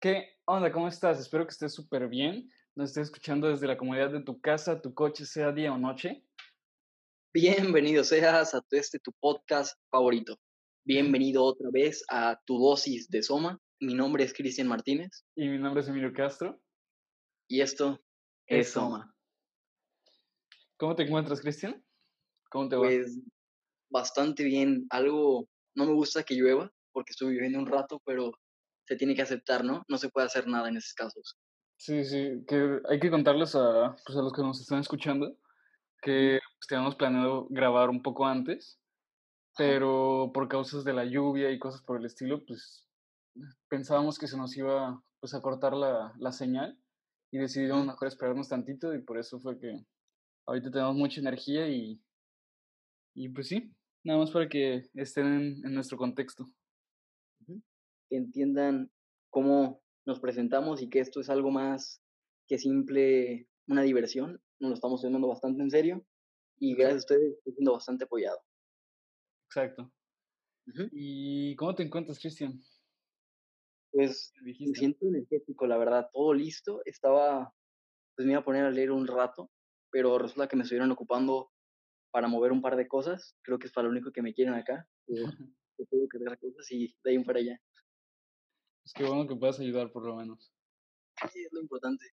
¿Qué onda? ¿Cómo estás? Espero que estés súper bien. Nos estés escuchando desde la comodidad de tu casa, tu coche, sea día o noche. Bienvenido seas a este tu podcast favorito. Bienvenido otra vez a tu dosis de Soma. Mi nombre es Cristian Martínez. Y mi nombre es Emilio Castro. Y esto es, Soma. ¿Cómo te encuentras, Cristian? ¿Cómo te va? Pues bastante bien. Algo, no me gusta que llueva porque estuve viviendo un rato, pero se tiene que aceptar, ¿no? No se puede hacer nada en esos casos. Sí, sí, que hay que contarles a, pues, a los que nos están escuchando que pues, teníamos planeado grabar un poco antes, pero por causas de la lluvia y cosas por el estilo, pues pensábamos que se nos iba pues, a cortar la, la señal y decidimos mejor esperarnos tantito y por eso fue que ahorita tenemos mucha energía y, y pues sí, nada más para que estén en, en nuestro contexto entiendan cómo nos presentamos y que esto es algo más que simple una diversión. Nos lo estamos tomando bastante en serio y gracias a ustedes estoy siendo bastante apoyado. Exacto. ¿Y cómo te encuentras, Cristian? Pues me siento energético, la verdad, todo listo. Estaba, pues me iba a poner a leer un rato, pero resulta que me estuvieron ocupando para mover un par de cosas. Creo que es para lo único que me quieren acá. tengo que hacer cosas y de ahí para allá. Es que bueno que puedas ayudar por lo menos. Sí, es lo importante.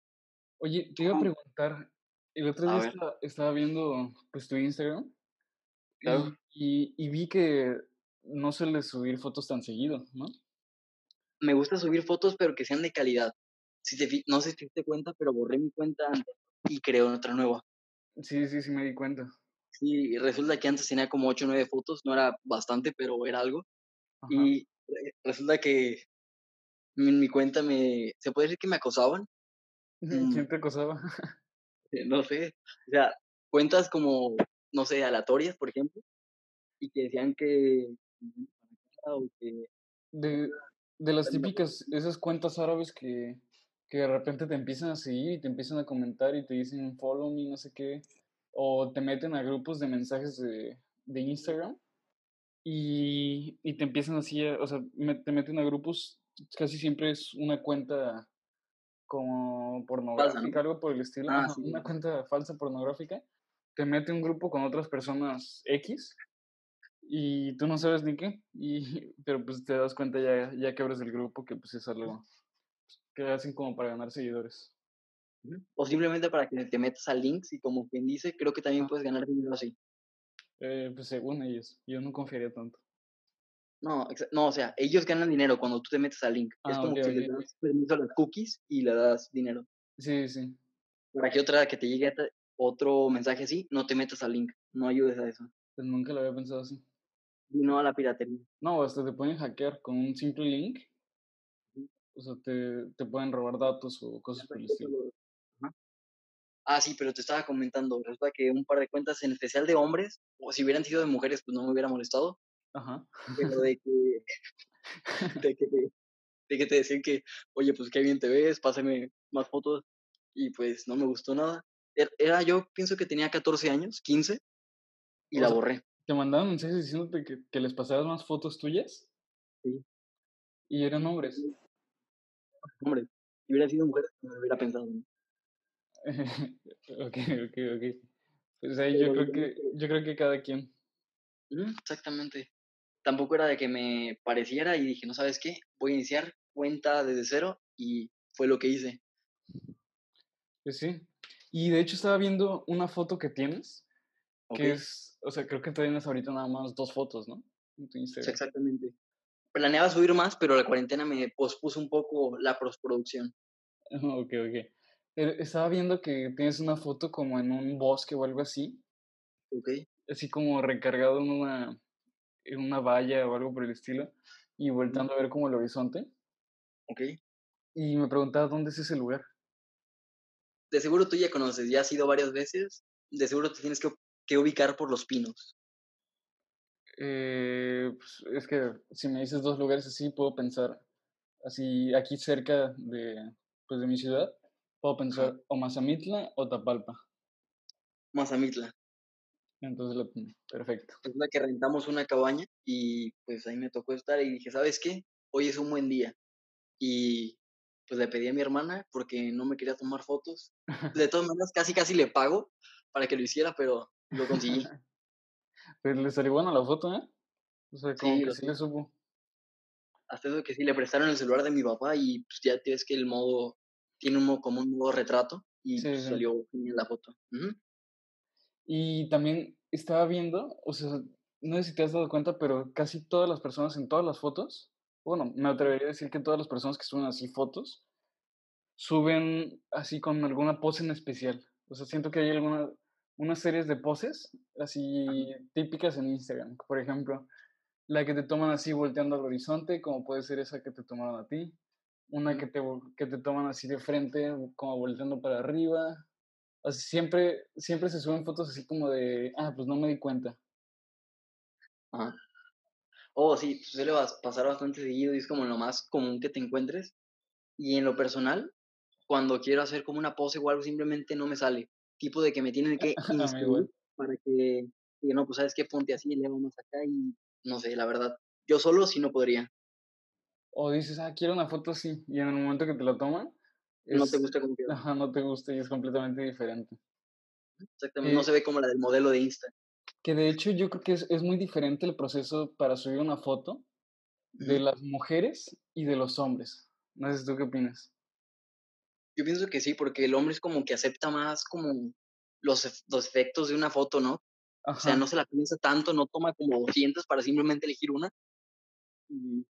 Oye, te iba a preguntar, el otro día estaba, viendo pues tu Instagram y, y, vi que no sueles subir fotos tan seguido, ¿no? Me gusta subir fotos, pero que sean de calidad. Si te, no sé si te diste cuenta, pero borré mi cuenta antes y creé otra nueva. Sí, sí, sí me di cuenta. Sí, resulta que antes tenía como 8 o 9 fotos, no era bastante, pero era algo. Y resulta que en mi cuenta me, ¿se puede decir que me acosaban? ¿Quién mm. te acosaba? no sé, o sea, cuentas como, no sé, aleatorias, por ejemplo, y que decían que... De, de las típicas, esas cuentas árabes que, que de repente te empiezan a seguir y te empiezan a comentar y te dicen follow me, no sé qué, o te meten a grupos de mensajes de, de Instagram y, y, te empiezan así, o sea, te meten a grupos casi siempre es una cuenta como pornográfica, algo por el estilo, ah, una cuenta falsa pornográfica, te mete un grupo con otras personas X y tú no sabes ni qué, y, pero pues te das cuenta ya, ya que abres el grupo que pues es algo que hacen como para ganar seguidores. O simplemente para que te metas a links y como quien dice, creo que también puedes ganar dinero así. Eh, pues según ellos, yo no confiaría tanto. No, no, o sea, ellos ganan dinero cuando tú te metes al link. es ah, como que le das permiso a las cookies y le das dinero. Sí, sí. Para que otra que te llegue otro mensaje así, no te metas al link, no ayudes a eso. Pues nunca lo había pensado así. Y no a la piratería. No, hasta te pueden hackear con un simple link. O sea, te, te pueden robar datos o cosas por el estilo. Ah, sí, pero te estaba comentando, resulta que un par de cuentas, en especial de hombres, o si hubieran sido de mujeres, pues no me hubiera molestado, Ajá. Pero de que, de que, te, de que te decían que, oye, pues qué bien te ves, pásame más fotos. Y pues no me gustó nada. Er, era, yo pienso que tenía 14 años, 15, y la borré. ¿Te mandaban mensajes diciéndote que, que, les pasaras más fotos tuyas? Sí. ¿Y eran hombres? Hombres. Si hubiera sido mujer, no me hubiera pensado. ok, ok, ok. Pues ahí yo creo que, yo creo que cada quien. Exactamente tampoco era de que me pareciera y dije, no sabes qué, voy a iniciar cuenta desde cero y fue lo que hice. Pues sí. Y de hecho estaba viendo una foto que tienes, que es, o sea, creo que tienes ahorita nada más dos fotos, ¿no? exactamente. Planeaba subir más, pero la cuarentena me pospuso un poco la postproducción. Ok, ok. Eh, estaba viendo que tienes una foto como en un bosque o algo así. Ok. Así como recargado en una, en una valla o algo por el estilo y voltando a ver como el horizonte. Ok. Y me preguntaba dónde es ese lugar. De seguro tú ya conoces, ya has ido varias veces. De seguro te tienes que, que ubicar por los pinos. Eh, pues, es que si me dices dos lugares así, puedo pensar, así aquí cerca de, pues, de mi ciudad, puedo pensar o Mazamitla o Tapalpa. Mazamitla. Entonces, perfecto. Es la que rentamos una cabaña y pues ahí me tocó estar y dije, ¿sabes qué? Hoy es un buen día. Y pues le pedí a mi hermana porque no me quería tomar fotos. De todas maneras, casi casi le pago para que lo hiciera, pero lo conseguí. Pero le salió buena la foto, ¿eh? O sea, como que sí le supo. Hasta eso que sí, le prestaron el celular de mi papá y pues ya tienes que el modo, tiene un modo, como un modo retrato y pues, salió bien la foto. Y también estaba viendo, o sea, no sé si te has dado cuenta, pero casi todas las personas en todas las fotos, bueno, me atrevería a decir que todas las personas que suben así fotos, suben así con alguna pose en especial. O sea, siento que hay alguna, unas series de poses así típicas en Instagram. Por ejemplo, la que te toman así volteando al horizonte, como puede ser esa que te tomaron a ti. Una que te, que te toman así de frente, como volteando para arriba. Siempre, siempre se suben fotos así como de, ah, pues no me di cuenta. Ajá. Oh, sí, suele pasar bastante seguido y es como lo más común que te encuentres. Y en lo personal, cuando quiero hacer como una pose o algo, simplemente no me sale. Tipo de que me tienen que inscribir para que, no, pues sabes qué, ponte así, le vamos acá y no sé, la verdad. Yo solo sí no podría. O dices, ah, quiero una foto así, y en el momento que te la toman, no te gusta como Ajá, no te gusta y es completamente diferente. Exactamente, no se ve como la del modelo de Insta. Que de hecho yo creo que es, es muy diferente el proceso para subir una foto de las mujeres y de los hombres. No sé tú qué opinas. Yo pienso que sí, porque el hombre es como que acepta más como los, los efectos de una foto, ¿no? O sea, no se la piensa tanto, no toma como 200 para simplemente elegir una. Y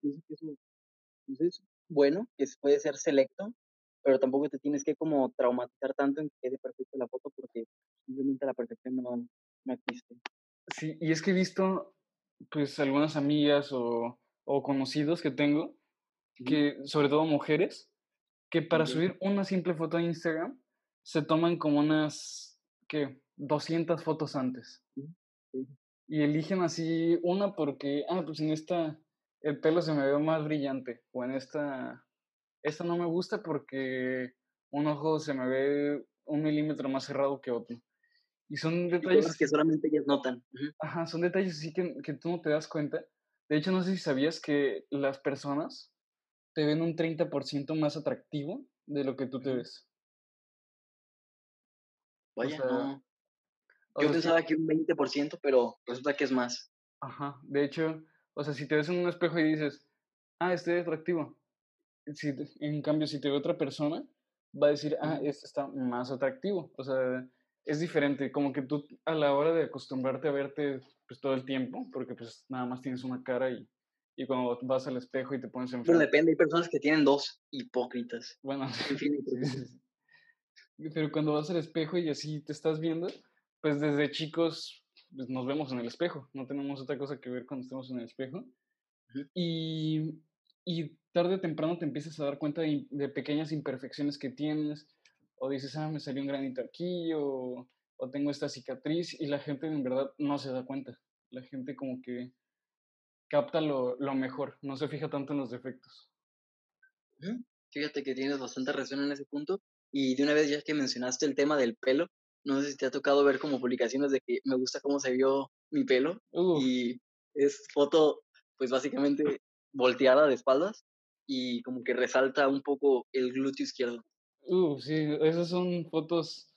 pienso que eso, pues, es bueno, que puede ser selecto, pero tampoco te tienes que como traumatizar tanto en que quede perfecta la foto porque simplemente la perfección no, no existe. Sí, y es que he visto pues algunas amigas o, o conocidos que tengo, que sobre todo mujeres, que para subir una simple foto a Instagram se toman como unas, ¿qué? 200 fotos antes. Y eligen así una porque, ah, pues en esta el pelo se me ve más brillante. O en esta, esta no me gusta porque un ojo se me ve un milímetro más cerrado que otro. Y son detalles... que solamente ellas notan. Ajá, son detalles así que, que tú no te das cuenta. De hecho, no sé si sabías que las personas te ven un 30% más atractivo de lo que tú te ves. Vaya, no. Yo pensaba que un 20%, pero resulta que es más. Ajá, de hecho, o sea, si te ves en un espejo y dices, ah, este es atractivo. Si, en cambio, si te ve otra persona, va a decir, ah, este está más atractivo. O sea, es diferente, como que tú a la hora de acostumbrarte a verte pues todo el tiempo, porque pues nada más tienes una cara y, y cuando vas al espejo y te pones en Pero depende, hay personas que tienen dos hipócritas. Bueno, pero cuando vas al espejo y así te estás viendo, pues desde chicos pues, nos vemos en el espejo, no tenemos otra cosa que ver cuando estamos en el espejo. Y, y tarde o temprano te empiezas a dar cuenta de, de, pequeñas imperfecciones que tienes, o dices, ah, me salió un granito aquí, o, o, tengo esta cicatriz, y la gente en verdad no se da cuenta. La gente como que capta lo, lo mejor, no se fija tanto en los defectos. Fíjate que tienes bastante razón en ese punto. Y de una vez ya que mencionaste el tema del pelo, no sé si te ha tocado ver como publicaciones de que me gusta cómo se vio mi pelo y es foto pues básicamente volteada de espaldas y como que resalta un poco el glúteo izquierdo. Uh, sí, esas son fotos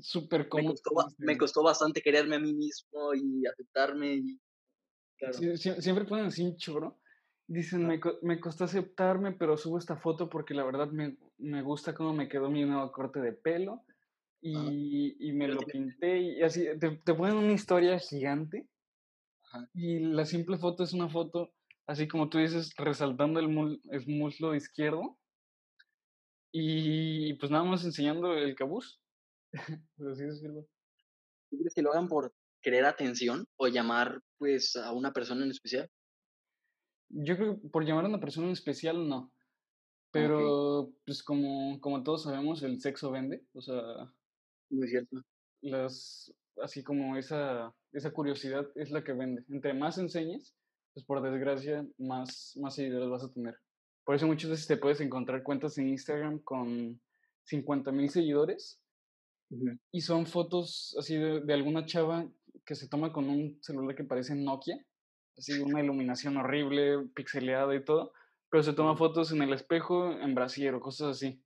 súper comunes. Me, costó, bastante quererme a mí mismo y aceptarme. Y, siempre ponen así un choro. Dicen, me, me, costó aceptarme, pero subo esta foto porque la verdad me, me gusta cómo me quedó mi nuevo corte de pelo y, y me lo pinté y así, te, te ponen una historia gigante y la simple foto es una foto, así como tú dices, resaltando el, el muslo izquierdo y pues nada más enseñando el cabuz. así ¿Tú crees que lo hagan por querer atención o llamar pues a una persona en especial? Yo creo que por llamar a una persona en especial no. Pero, pues como, como todos sabemos, el sexo vende. O sea, muy cierto. Las, así como esa, esa curiosidad es la que vende. Entre más enseñes, pues por desgracia, más, más seguidores vas a tener. Por eso muchas veces te puedes encontrar cuentas en Instagram con 50 mil seguidores y son fotos así de, de, alguna chava que se toma con un celular que parece Nokia, así una iluminación horrible, pixeleada y todo, pero se toma fotos en el espejo, en brasier o cosas así.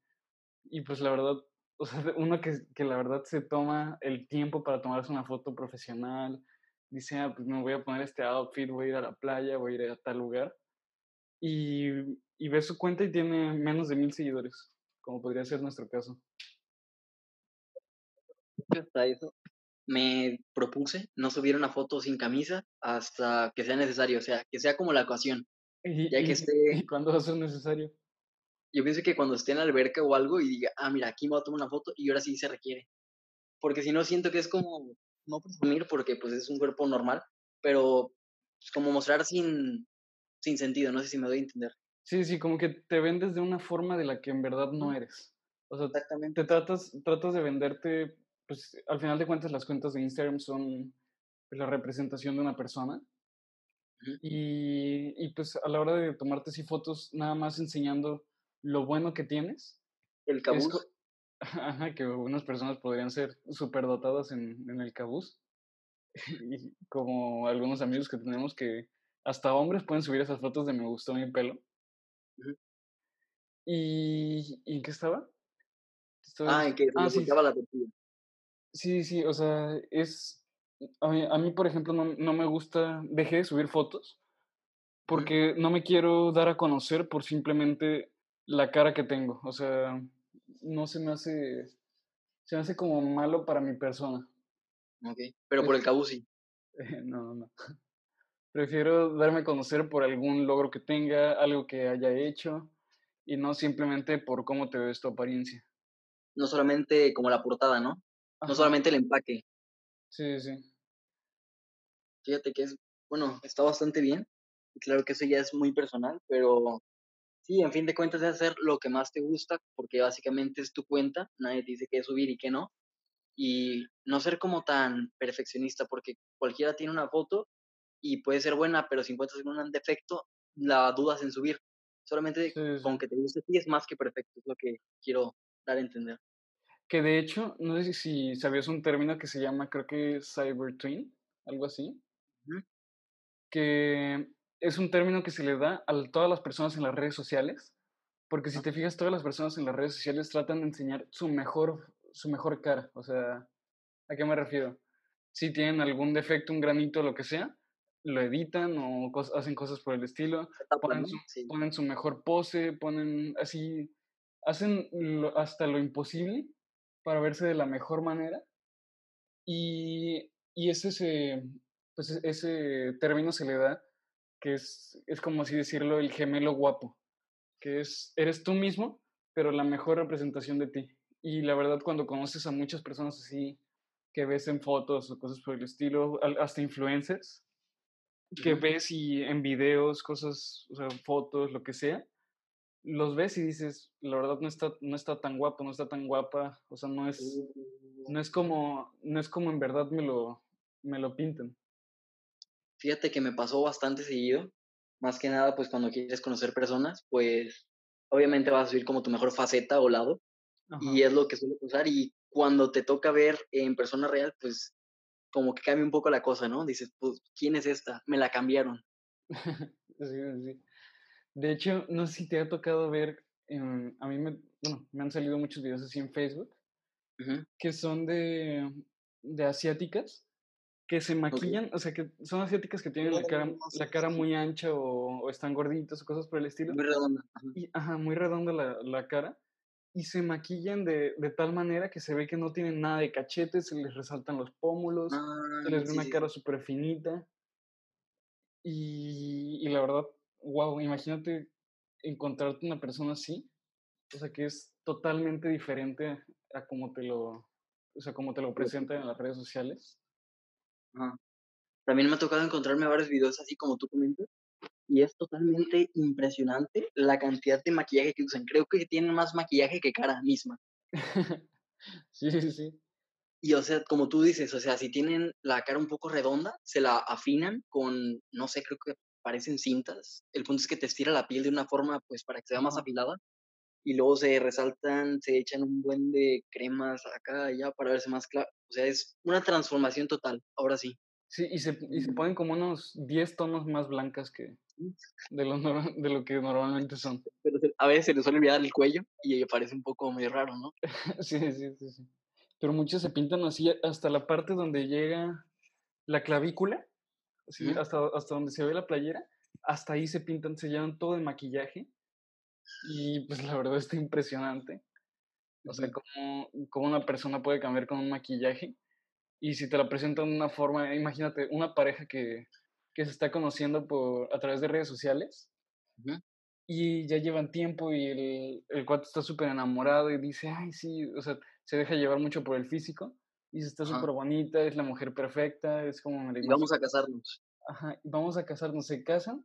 Y pues la verdad, o sea, uno que, que la verdad se toma el tiempo para tomarse una foto profesional, dice, ah, pues me voy a poner este outfit, voy a ir a la playa, voy a ir a tal lugar. Y, y ve su cuenta y tiene menos de mil seguidores, como podría ser nuestro caso. Hasta eso me propuse no subir una foto sin camisa hasta que sea necesario, o sea, que sea como la ocasión. ¿Y, Ya que esté, ¿y cuándo va a ser necesario? yo pienso que cuando esté en la alberca o algo y diga, ah, mira, aquí me voy a tomar una foto y ahora sí se requiere. Porque si no, siento que es como, no presumir porque pues es un cuerpo normal, pero es como mostrar sin, sin sentido, no sé si me doy a entender. Sí, sí, como que te vendes de una forma de la que en verdad no eres. O sea, Exactamente. te tratas, tratas de venderte, pues al final de cuentas las cuentas de Instagram son pues, la representación de una persona. Y, y, pues a la hora de tomarte así fotos, nada más enseñando lo bueno que tienes, El cabuz, ajá, que unas personas podrían ser súper dotadas en, en el cabuz, y como algunos amigos que tenemos que hasta hombres pueden subir esas fotos de me gustó mi pelo. Ujú. ¿Y, ¿y en qué estaba? Estaba ah, en que Ah, sí, la tortilla. sí, sí, o sea, es... A mí, a mí, por ejemplo, no, no me gusta, dejé de subir fotos porque no me quiero dar a conocer por simplemente la cara que tengo. O sea, no se me hace, se me hace como malo para mi persona. Ok, pero por el sí. no, no, no. Prefiero darme a conocer por algún logro que tenga, algo que haya hecho, y no simplemente por cómo te ves tu apariencia. No solamente como la portada, ¿no? No solamente el empaque. sí, sí. Fíjate que es, bueno, está bastante bien. Claro que eso ya es muy personal, pero sí, en fin de cuentas es hacer lo que más te gusta, porque básicamente es tu cuenta, nadie te dice qué subir y qué no. Y no ser como tan perfeccionista, porque cualquiera tiene una foto y puede ser buena, pero si encuentras un defecto, la dudas en subir. Solamente Sí, sí. con que te guste a ti es más que perfecto, es lo que quiero dar a entender. Que de hecho, no sé si sabías un término que se llama, creo que Cyber Twin, algo así, que es un término que se le da a todas las personas en las redes sociales, porque si te fijas, todas las personas en las redes sociales tratan de enseñar su mejor, su mejor cara. O sea, ¿a qué me refiero? Si tienen algún defecto, un granito, lo que sea, lo editan o cos- hacen cosas por el estilo, ponen su, Sí. ponen su mejor pose, ponen así, hacen lo- hasta lo imposible para verse de la mejor manera. Y, y ese, se, pues e- ese término se le da, que es, es como así decirlo, el gemelo guapo, que es, eres tú mismo, pero la mejor representación de ti. Y la verdad, cuando conoces a muchas personas así, que ves en fotos o cosas por el estilo, hasta influencers, que ves y en videos, cosas, o sea, fotos, lo que sea, los ves y dices, la verdad no está, no está tan guapo, no está tan guapa, o sea, no es, Uh, no es como, no es como en verdad me lo, me lo pintan. Fíjate que me pasó bastante seguido, más que nada, pues cuando quieres conocer personas, pues obviamente vas a subir como tu mejor faceta o lado, Ajá. y es lo que suele pasar, y cuando te toca ver en persona real, pues como que cambia un poco la cosa, ¿no? Dices, pues, ¿quién es esta? Me la cambiaron. Sí, sí, sí. De hecho, no sé si te ha tocado ver, a mí me, bueno, me han salido muchos videos así en Facebook, que son de, de asiáticas que se maquillan, o sea, que son asiáticas que tienen la cara, la muy ancha o, o están gorditas o cosas por el estilo, Muy redonda. ajá. y, ajá, muy redonda la, la cara, y se maquillan de, de tal manera que se ve que no tienen nada de cachetes, se les resaltan los pómulos, se les ve sí, una sí, cara súper finita, y, y la verdad, wow, imagínate encontrarte una persona así, o sea, que es totalmente diferente a como te lo, o sea, como te lo presentan en las redes sociales. Ajá. También me ha tocado encontrarme varios videos así como tú comentas, y es totalmente impresionante la cantidad de maquillaje que usan. Creo que tienen más maquillaje que cara misma. Sí, sí, sí. Y, o sea, como tú dices, o sea, si tienen la cara un poco redonda, se la afinan con, no sé, creo que parecen cintas. El punto es que te estira la piel de una forma, pues, para que sea más afilada. Y luego se resaltan, se echan un buen de cremas acá y allá para verse más claro. O sea, es una transformación total, ahora sí. Sí, y se, y se ponen como unos 10 tonos más blancas que de lo, de lo que normalmente son. Pero a veces se les suele olvidar el cuello y parece un poco muy raro, ¿no? sí, sí, sí, sí. Pero muchos se pintan así hasta la parte donde llega la clavícula, hasta, hasta donde se ve la playera, hasta ahí se pintan, se llevan todo de maquillaje. Y pues la verdad está impresionante. O sea, cómo, cómo una persona puede cambiar con un maquillaje. Y si te la presentan de una forma, imagínate, una pareja que, que se está conociendo por, a través de redes sociales. Y ya llevan tiempo y el, el cuate está súper enamorado y dice, ay, sí, o sea, se deja llevar mucho por el físico. Y está súper bonita, es la mujer perfecta, es como... y vamos a casarnos. Ajá, vamos a casarnos, se casan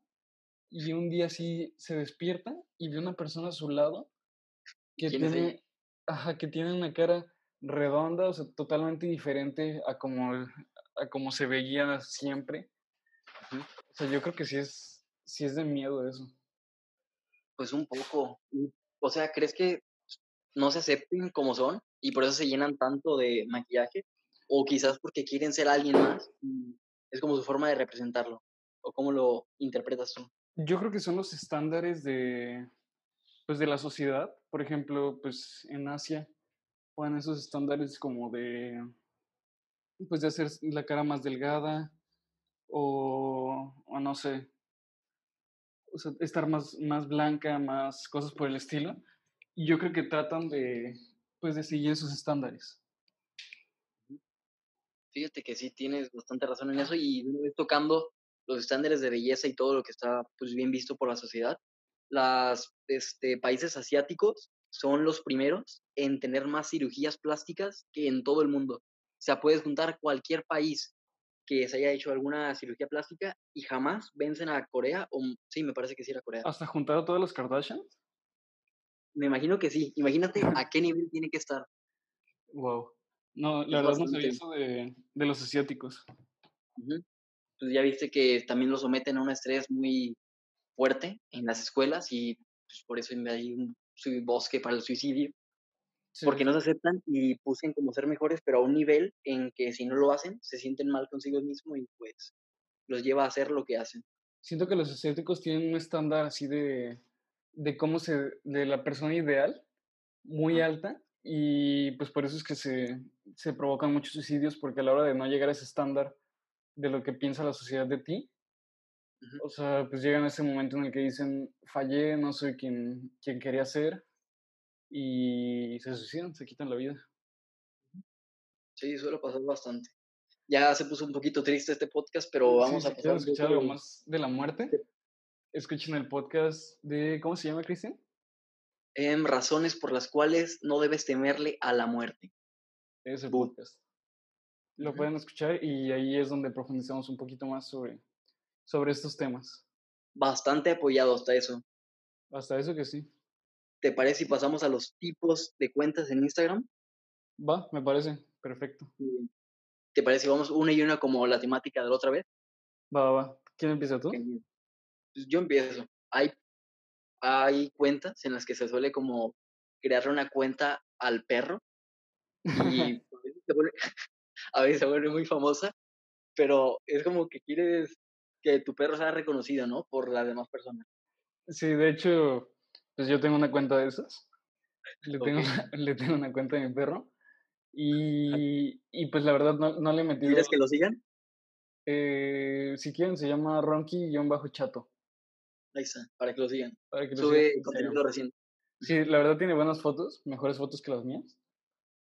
y un día sí se despierta y ve una persona a su lado que tiene, ajá, que tiene una cara redonda, o sea, totalmente diferente a como, a como se veía siempre. O sea, yo creo que sí es, sí es de miedo eso. Pues un poco. O sea, ¿crees que no se acepten como son y por eso se llenan tanto de maquillaje? O quizás porque quieren ser alguien más es como su forma de representarlo. ¿O cómo lo interpretas tú? Yo creo que son los estándares de, pues, de la sociedad. Por ejemplo, pues en Asia ponen esos estándares como de, pues de hacer la cara más delgada o, no sé, o sea, estar más, más blanca, más cosas por el estilo. Y yo creo que tratan de, pues, de seguir esos estándares. Fíjate que sí tienes bastante razón en eso y tocando los estándares de belleza y todo lo que está pues bien visto por la sociedad, los este, países asiáticos son los primeros en tener más cirugías plásticas que en todo el mundo. O sea, puedes juntar cualquier país que se haya hecho alguna cirugía plástica y jamás vencen a Corea, o sí, me parece que sí era Corea. ¿Hasta juntar a todos los Kardashians? Me imagino que sí. Imagínate a qué nivel tiene que estar. Wow. No, la verdad no sabía eso de, de los asiáticos. Pues ya viste que también lo someten a un estrés muy fuerte en las escuelas y pues, por eso hay un bosque para el suicidio. Porque no se aceptan y pusen como ser mejores, pero a un nivel en que si no lo hacen, se sienten mal consigo mismo y pues los lleva a hacer lo que hacen. Siento que los asiáticos tienen un estándar así de, de cómo se, de la persona ideal, muy alta, y pues por eso es que se, se provocan muchos suicidios, porque a la hora de no llegar a ese estándar de lo que piensa la sociedad de ti, o sea, pues llegan a ese momento en el que dicen, fallé, no soy quien, quien quería ser, y se suicidan, se quitan la vida. Sí, suele pasar bastante. Ya se puso un poquito triste este podcast, pero vamos a pasar. escuchar algo más de la muerte, escuchen el podcast de, ¿cómo se llama, Cristian? Em, razones por las cuales no debes temerle a la muerte. Ese podcast. Lo pueden escuchar y ahí es donde profundizamos un poquito más sobre, sobre estos temas. Bastante apoyado hasta eso. Hasta eso que sí. ¿Te parece si pasamos a los tipos de cuentas en Instagram? Va, me parece, perfecto. ¿Te parece si vamos una y una como la temática de la otra vez? Va, va, ¿Quién empieza tú? Pues yo empiezo. Hay hay cuentas en las que se suele como crear una cuenta al perro y a veces, se vuelve, muy famosa, pero es como que quieres que tu perro sea reconocido, ¿no? Por las demás personas. Sí, de hecho, pues yo tengo una cuenta de esas. Le tengo, le tengo una cuenta de mi perro. Y, y pues la verdad no, no le he metido. ¿Quieres que lo sigan? Eh, si quieren, se llama Ronky-Chato. Ahí está, para que lo sigan. Sube contenido reciente. Sí, la verdad tiene buenas fotos, mejores fotos que las mías.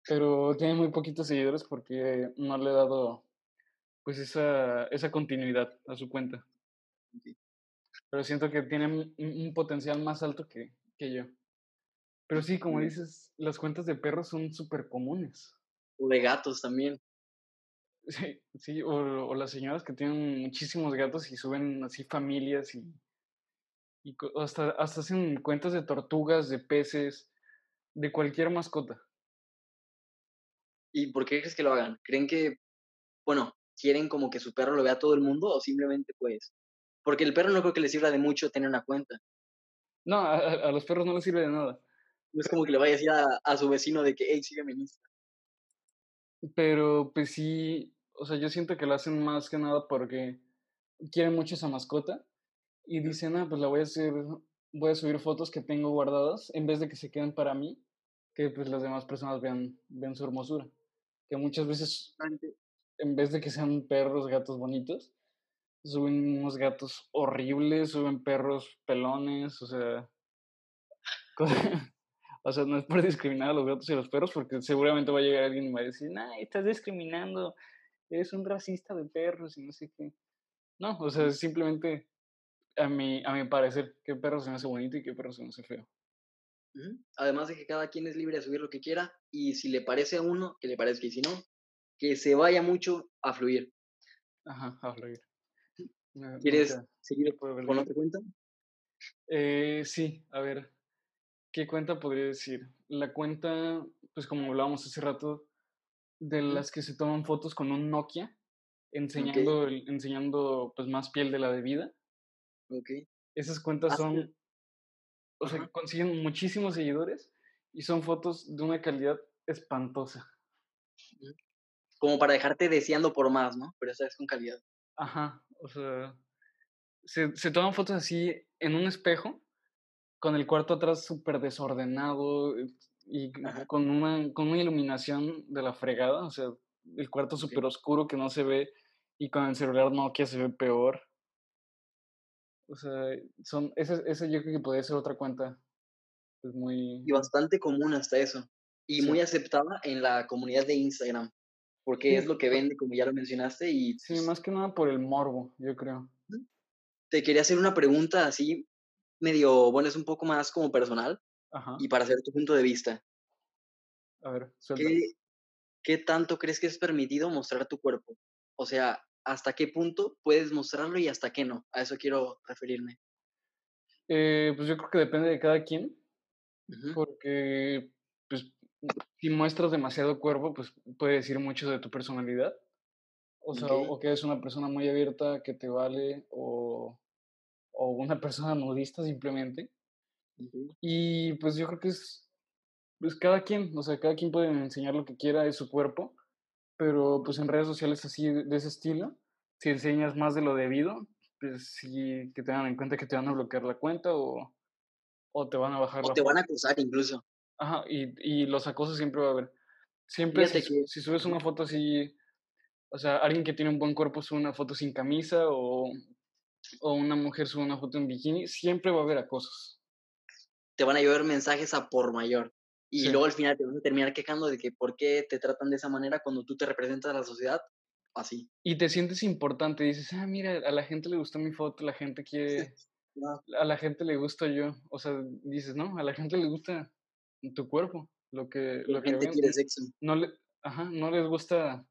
Pero tiene muy poquitos seguidores porque no le he dado pues esa, esa continuidad a su cuenta. Pero siento que tiene un, potencial más alto que, que yo. Pero sí, como dices, las cuentas de perros son súper comunes. O de gatos también. Sí, sí o, o, las señoras que tienen muchísimos gatos y suben así familias y y hasta, hasta hacen cuentas de tortugas, de peces, de cualquier mascota. ¿Y por qué crees que lo hagan? ¿Creen que, bueno, quieren como que su perro lo vea todo el mundo o simplemente pues? Porque el perro no creo que le sirva de mucho tener una cuenta. No, a, los perros no les sirve de nada. No es como que le vaya a decir a, su vecino de que, hey, sígueme en Instagram. Pero pues sí, o sea, yo siento que lo hacen más que nada porque quieren mucho esa mascota y dicen, ah, pues la voy a hacer, voy a subir fotos que tengo guardadas en vez de que se queden para mí, que pues las demás personas vean, vean su hermosura. Que muchas veces, en vez de que sean perros, gatos bonitos, suben unos gatos horribles, suben perros pelones, o sea, o sea, no es por discriminar a los gatos y a los perros, porque seguramente va a llegar alguien y va a decir, nah, estás discriminando, eres un racista de perros y no sé qué. No, o sea, simplemente a mi, a mi parecer, qué perro se me hace bonito y qué perro se me hace feo. Además de que cada quien es libre de subir lo que quiera y si le parece a uno, que le parezca y si no, que se vaya mucho a fluir. Ajá, a fluir. ¿Quieres seguir con otra cuenta? Eh, sí, a ver, ¿qué cuenta podría decir? La cuenta, pues como hablábamos hace rato, de las que se toman fotos con un Nokia, enseñando, enseñando pues más piel de la debida. Ok. Esas cuentas son, o sea, consiguen muchísimos seguidores y son fotos de una calidad espantosa. Como para dejarte deseando por más, ¿no? Pero esa es con calidad. Ajá, o sea, se, se toman fotos así en un espejo, con el cuarto atrás súper desordenado eh, y con una, con una iluminación de la fregada, o sea, el cuarto súper oscuro que no se ve y con el celular Nokia se ve peor. O sea, son, ese, ese yo creo que podría ser otra cuenta. Es muy... Y bastante común hasta eso. Y muy aceptada en la comunidad de Instagram. Porque es lo que vende, como ya lo mencionaste. Y, sí, más que nada por el morbo, yo creo. Te quería hacer una pregunta así, medio, bueno, es un poco más como personal. Ajá. Y para hacer tu punto de vista. A ver, ¿Qué, ¿Qué tanto crees que es permitido mostrar tu cuerpo? O sea, hasta qué punto puedes mostrarlo y hasta qué no. A eso quiero referirme. Eh, pues yo creo que depende de cada quien, porque pues, si muestras demasiado cuerpo, pues puede decir mucho de tu personalidad. O sea, o que eres una persona muy abierta, que te vale, o, o una persona nudista simplemente. Y pues yo creo que es, pues cada quien, o sea, cada quien puede enseñar lo que quiera de su cuerpo pero pues en redes sociales así de ese estilo, si enseñas más de lo debido, pues sí que tengan en cuenta que te van a bloquear la cuenta o, o te van a bajar o te van a acusar incluso. Ajá, y, y los acosos siempre va a haber. Siempre si, si, subes una foto así, o sea, alguien que tiene un buen cuerpo sube una foto sin camisa o, o una mujer sube una foto en bikini, siempre va a haber acosos. Te van a llover mensajes a por mayor. Y luego al final te vas a terminar quejando de que por qué te tratan de esa manera cuando tú te representas a la sociedad así. Y te sientes importante, dices, ah, mira, a la gente le gustó mi foto, la gente quiere, a la gente le gusta yo, o sea, dices, no, a la gente le gusta tu cuerpo, lo que, la gente quiere sexo. No, le, ajá, no les gusta,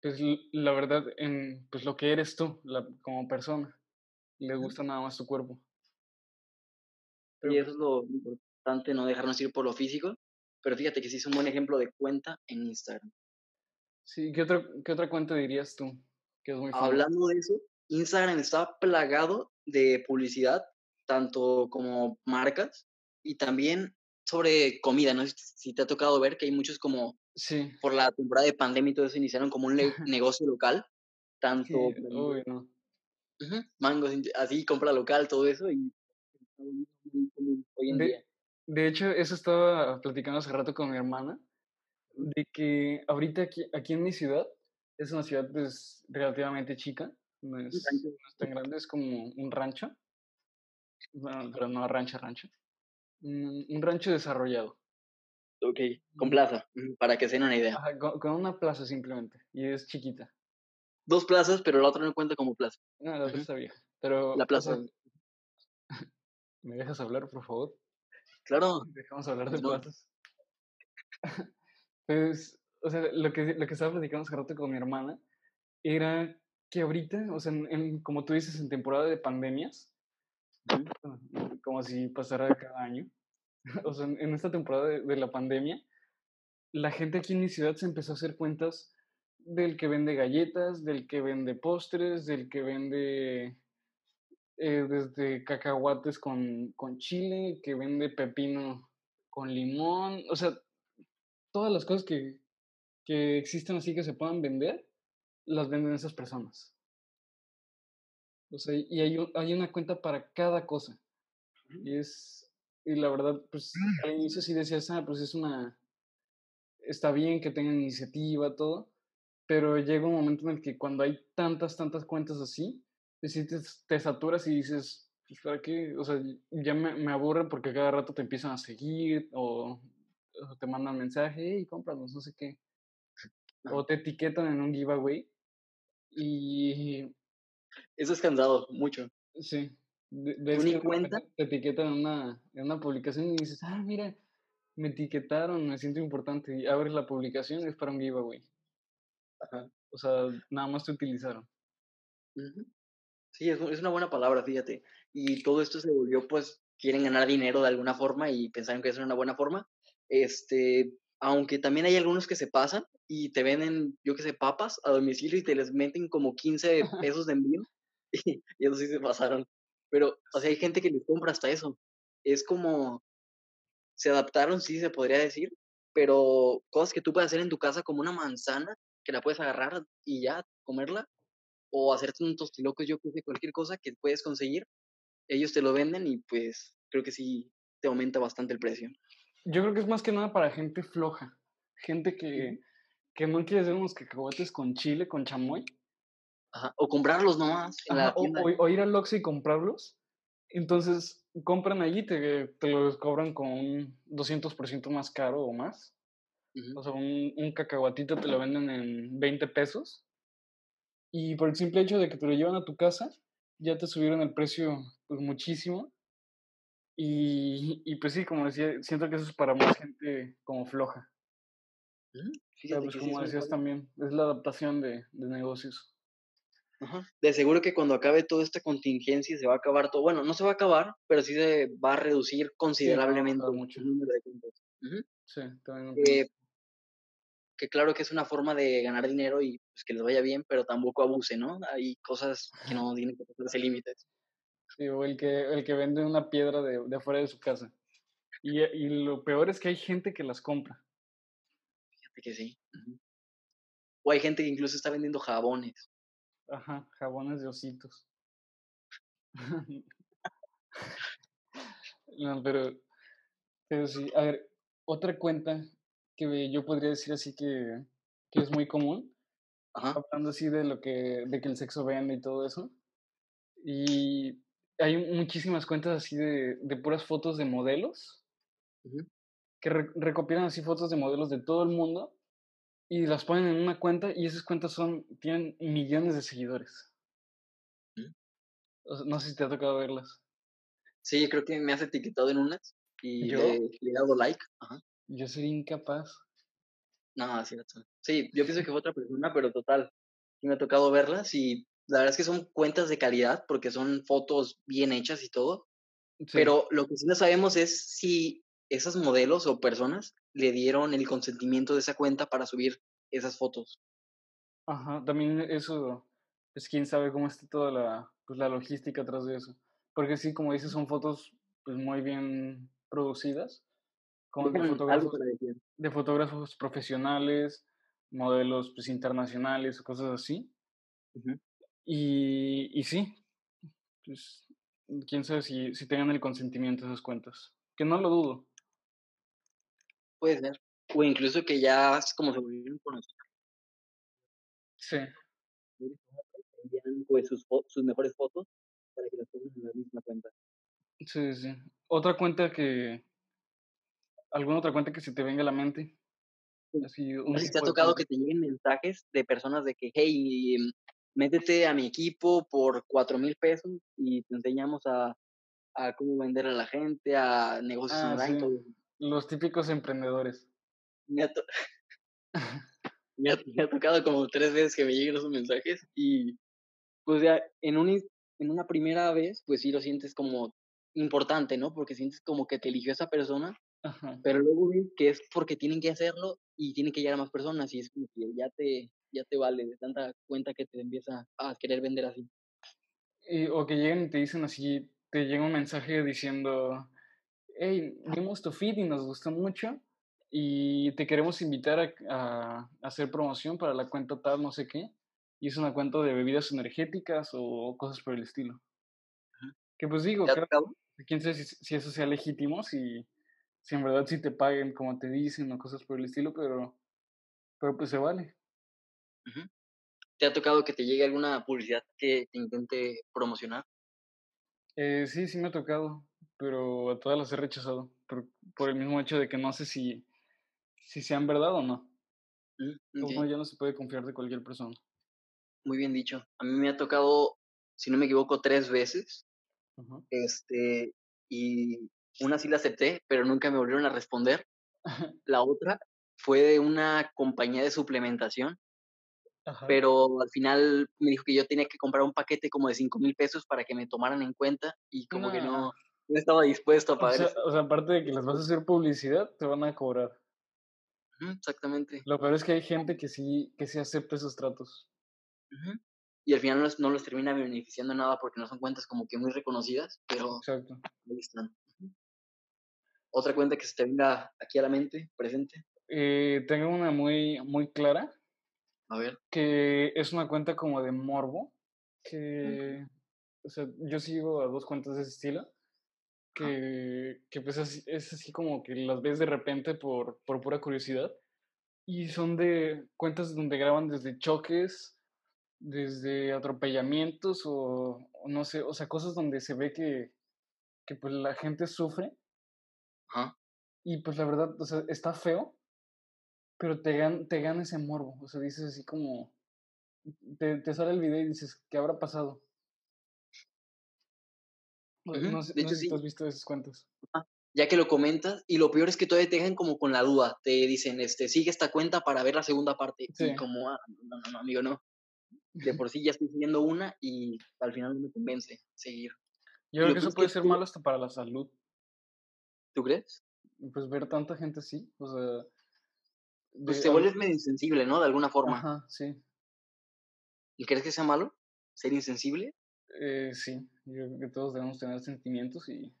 pues, la verdad, en, pues, lo que eres tú, la, como persona, les gusta nada más tu cuerpo. y eso es lo importante, no dejarnos ir por lo físico, pero fíjate que sí es un buen ejemplo de cuenta en Instagram. Sí, ¿qué otra, qué otra cuenta dirías tú? Que es muy Hablando de eso, Instagram está plagado de publicidad, tanto como marcas y también sobre comida, ¿no? Si te ha tocado ver que hay muchos como, sí. por la temporada de pandemia y todo eso, iniciaron como un negocio local, tanto... Uy, no. mangos, así, compra local, todo eso, y hoy en día. De hecho, eso estaba platicando hace rato con mi hermana, de que ahorita aquí, aquí en mi ciudad, es una ciudad pues, relativamente chica, no es, tan grande, es como un rancho, pero no rancho, rancho, un, rancho desarrollado. Ok, con plaza, para que se den una idea. con, una plaza simplemente, y es chiquita. Dos plazas, pero la otra no cuenta como plaza. No, la otra está vieja, pero... La plaza. ¿Me dejas hablar, por favor? Claro. Dejamos hablar de plazas. pues, o sea, lo que, lo que estaba platicando hace rato con mi hermana era que ahorita, o sea, en, como tú dices, en temporada de pandemias, como si pasara cada año, o sea, en, esta temporada de, la pandemia, la gente aquí en mi ciudad se empezó a hacer cuentas del que vende galletas, del que vende postres, del que vende eh, desde cacahuates con, con chile, que vende pepino con limón, o sea, todas las cosas que, que existen así que se puedan vender, las venden esas personas. O sea, y hay, hay una cuenta para cada cosa. Y es, y la verdad, pues al inicio sí decías, ah, pues es una, está bien que tengan iniciativa, todo, pero llega un momento en el que cuando hay tantas, tantas cuentas así, te, te saturas y dices, pues, ¿para qué? O sea, ya me, me aburre porque cada rato te empiezan a seguir o, te mandan mensaje, hey, cómpranos, no sé qué. O te etiquetan en un giveaway. Y. Eso es cansado, mucho. Sí. Ves que cuenta? Te etiquetan en una, en una publicación y dices, ah, mira, me etiquetaron, me siento importante. Y abres la publicación y es para un giveaway. Ajá. O sea, nada más te utilizaron. Sí, es, es una buena palabra, fíjate. Y todo esto se volvió, pues, quieren ganar dinero de alguna forma y pensaron que eso era una buena forma. Este, aunque también hay algunos que se pasan y te venden, yo qué sé, papas a domicilio y te les meten como 15 pesos de envío. Y, y eso sí se pasaron. Pero, o sea, hay gente que les compra hasta eso. Es como, se adaptaron, sí se podría decir, pero cosas que tú puedes hacer en tu casa como una manzana, que la puedes agarrar y ya comerla, o hacerte un tostilocos, yo creo cualquier cosa que puedes conseguir, ellos te lo venden y pues creo que sí te aumenta bastante el precio. Yo creo que es más que nada para gente floja, gente que, que no quiere hacer unos cacahuetes con chile, con chamoy. Ajá, o comprarlos nomás. O, ir al Oxxo y comprarlos. Entonces, compran allí y te, te los cobran con un 200% más caro o más. O sea, un, un cacahuatito te lo venden en 20 pesos. Y por el simple hecho de que te lo llevan a tu casa, ya te subieron el precio pues, muchísimo. Y, y pues sí, como decía, siento que eso es para más gente como floja. pues, como decías también, es la adaptación de, de negocios. De seguro que cuando acabe toda esta contingencia se va a acabar todo. Bueno, no se va a acabar, pero sí se va a reducir considerablemente mucho. el número de cuentas. Sí, también. Eh, que claro que es una forma de ganar dinero y pues, que les vaya bien, pero tampoco abuse, ¿no? Hay cosas que no tienen que pasarse límites. Sí, o el que, el que vende una piedra de, de afuera de su casa. Y, y, lo peor es que hay gente que las compra. Fíjate que sí. O hay gente que incluso está vendiendo jabones. Ajá, jabones de ositos. no, pero, pero sí, a ver, otra cuenta que yo podría decir así que, que es muy común, hablando así de lo que, de que el sexo vende y todo eso. Y hay muchísimas cuentas así de, de puras fotos de modelos, que recopilan así fotos de modelos de todo el mundo y las ponen en una cuenta y esas cuentas son, tienen millones de seguidores. No sé si te ha tocado verlas. Sí, creo que me has etiquetado en unas y Le, he dado like. Yo soy incapaz. No, sí, sí, yo pienso que fue otra persona, pero total. Sí me ha tocado verlas y la verdad es que son cuentas de calidad porque son fotos bien hechas y todo. Pero lo que sí no sabemos es si esas modelos o personas le dieron el consentimiento de esa cuenta para subir esas fotos. Ajá, también eso, pues quién sabe cómo está toda la, pues, la logística atrás de eso. Porque sí, como dices, son fotos pues muy bien producidas, como de fotógrafos, de fotógrafos profesionales, modelos pues internacionales o cosas así. Y, y sí, pues quién sabe si, si tengan el consentimiento de esas cuentas. Que no lo dudo. Puede ser. O incluso que ya es como se volvieron conocidos. Sí. Pues sus, sus mejores fotos para que las pongan en la misma cuenta. Sí, sí. Otra cuenta que. ¿Alguna otra cuenta que se te venga a la mente? Así, un si te ha tocado que te lleguen mensajes de personas de que, hey, métete a mi equipo por cuatro mil pesos y te enseñamos a, a, cómo vender a la gente, a negocios ah, online, todo los típicos emprendedores. Me ha, me, ha, tocado como tres veces que me lleguen esos mensajes y pues ya en, un, en una primera vez pues sí lo sientes como importante, ¿no? Porque sientes como que te eligió esa persona, pero luego ves que es porque tienen que hacerlo y tienen que llegar a más personas y es como que ya te, ya te vale de tanta cuenta que te empieza a querer vender así. o que lleguen y te dicen así, te llega un mensaje diciendo, hey, vimos tu feed y nos gustó mucho y te queremos invitar a, hacer promoción para la cuenta tal, no sé qué. y es una cuenta de bebidas energéticas o cosas por el estilo. Que pues digo, quién sabe si, eso sea legítimo, si, si en verdad si te paguen como te dicen o cosas por el estilo, pero, pero pues se vale. ¿Te ha tocado que te llegue alguna publicidad que te intente promocionar? Eh, sí, sí me ha tocado, pero a todas las he rechazado, por, por el mismo hecho de que no sé si, si sean verdad o no. Mm, ya no se puede confiar de cualquier persona. Muy bien dicho. A mí me ha tocado, si no me equivoco, tres veces. Este, y una sí la acepté, pero nunca me volvieron a responder. La otra fue de una compañía de suplementación, pero al final me dijo que yo tenía que comprar un paquete como de cinco mil pesos para que me tomaran en cuenta y como que no, no estaba dispuesto a pagar. O sea, aparte de que les vas a hacer publicidad, te van a cobrar. exactamente. Lo peor es que hay gente que sí, que sí acepta esos tratos. Y al final no, no, los termina beneficiando nada porque no son cuentas como que muy reconocidas, pero Exacto. ahí están. ¿Otra cuenta que se te venga aquí a la mente, presente? Eh, tengo una muy, muy clara. A ver. Que es una cuenta como de morbo. Que. O sea, yo sigo a dos cuentas de ese estilo. Que, que pues es, es, así como que las ves de repente por, por pura curiosidad. Y son de cuentas donde graban desde choques, desde atropellamientos o, no sé, o sea, cosas donde se ve que, que pues la gente sufre y pues la verdad, o sea, está feo, pero te, gan te gana ese morbo. O sea, dices así como. Te, te sale el video y dices, ¿qué habrá pasado? No, sé, si has visto esas cuentas. Ya que lo comentas, y lo peor es que todavía te dejan como con la duda. Te dicen, este, sigue esta cuenta para ver la segunda parte. Y como, ah, no, no, no, amigo, no. De por sí ya estoy siguiendo una y al final no me convence seguir. Yo creo que eso puede ser malo hasta para la salud. ¿Tú crees? Pues ver tanta gente así, o sea... Pues te vuelves medio insensible, ¿no? De alguna forma. Ajá, sí. ¿Y crees que sea malo ser insensible? Eh, sí, yo creo que todos debemos tener sentimientos y...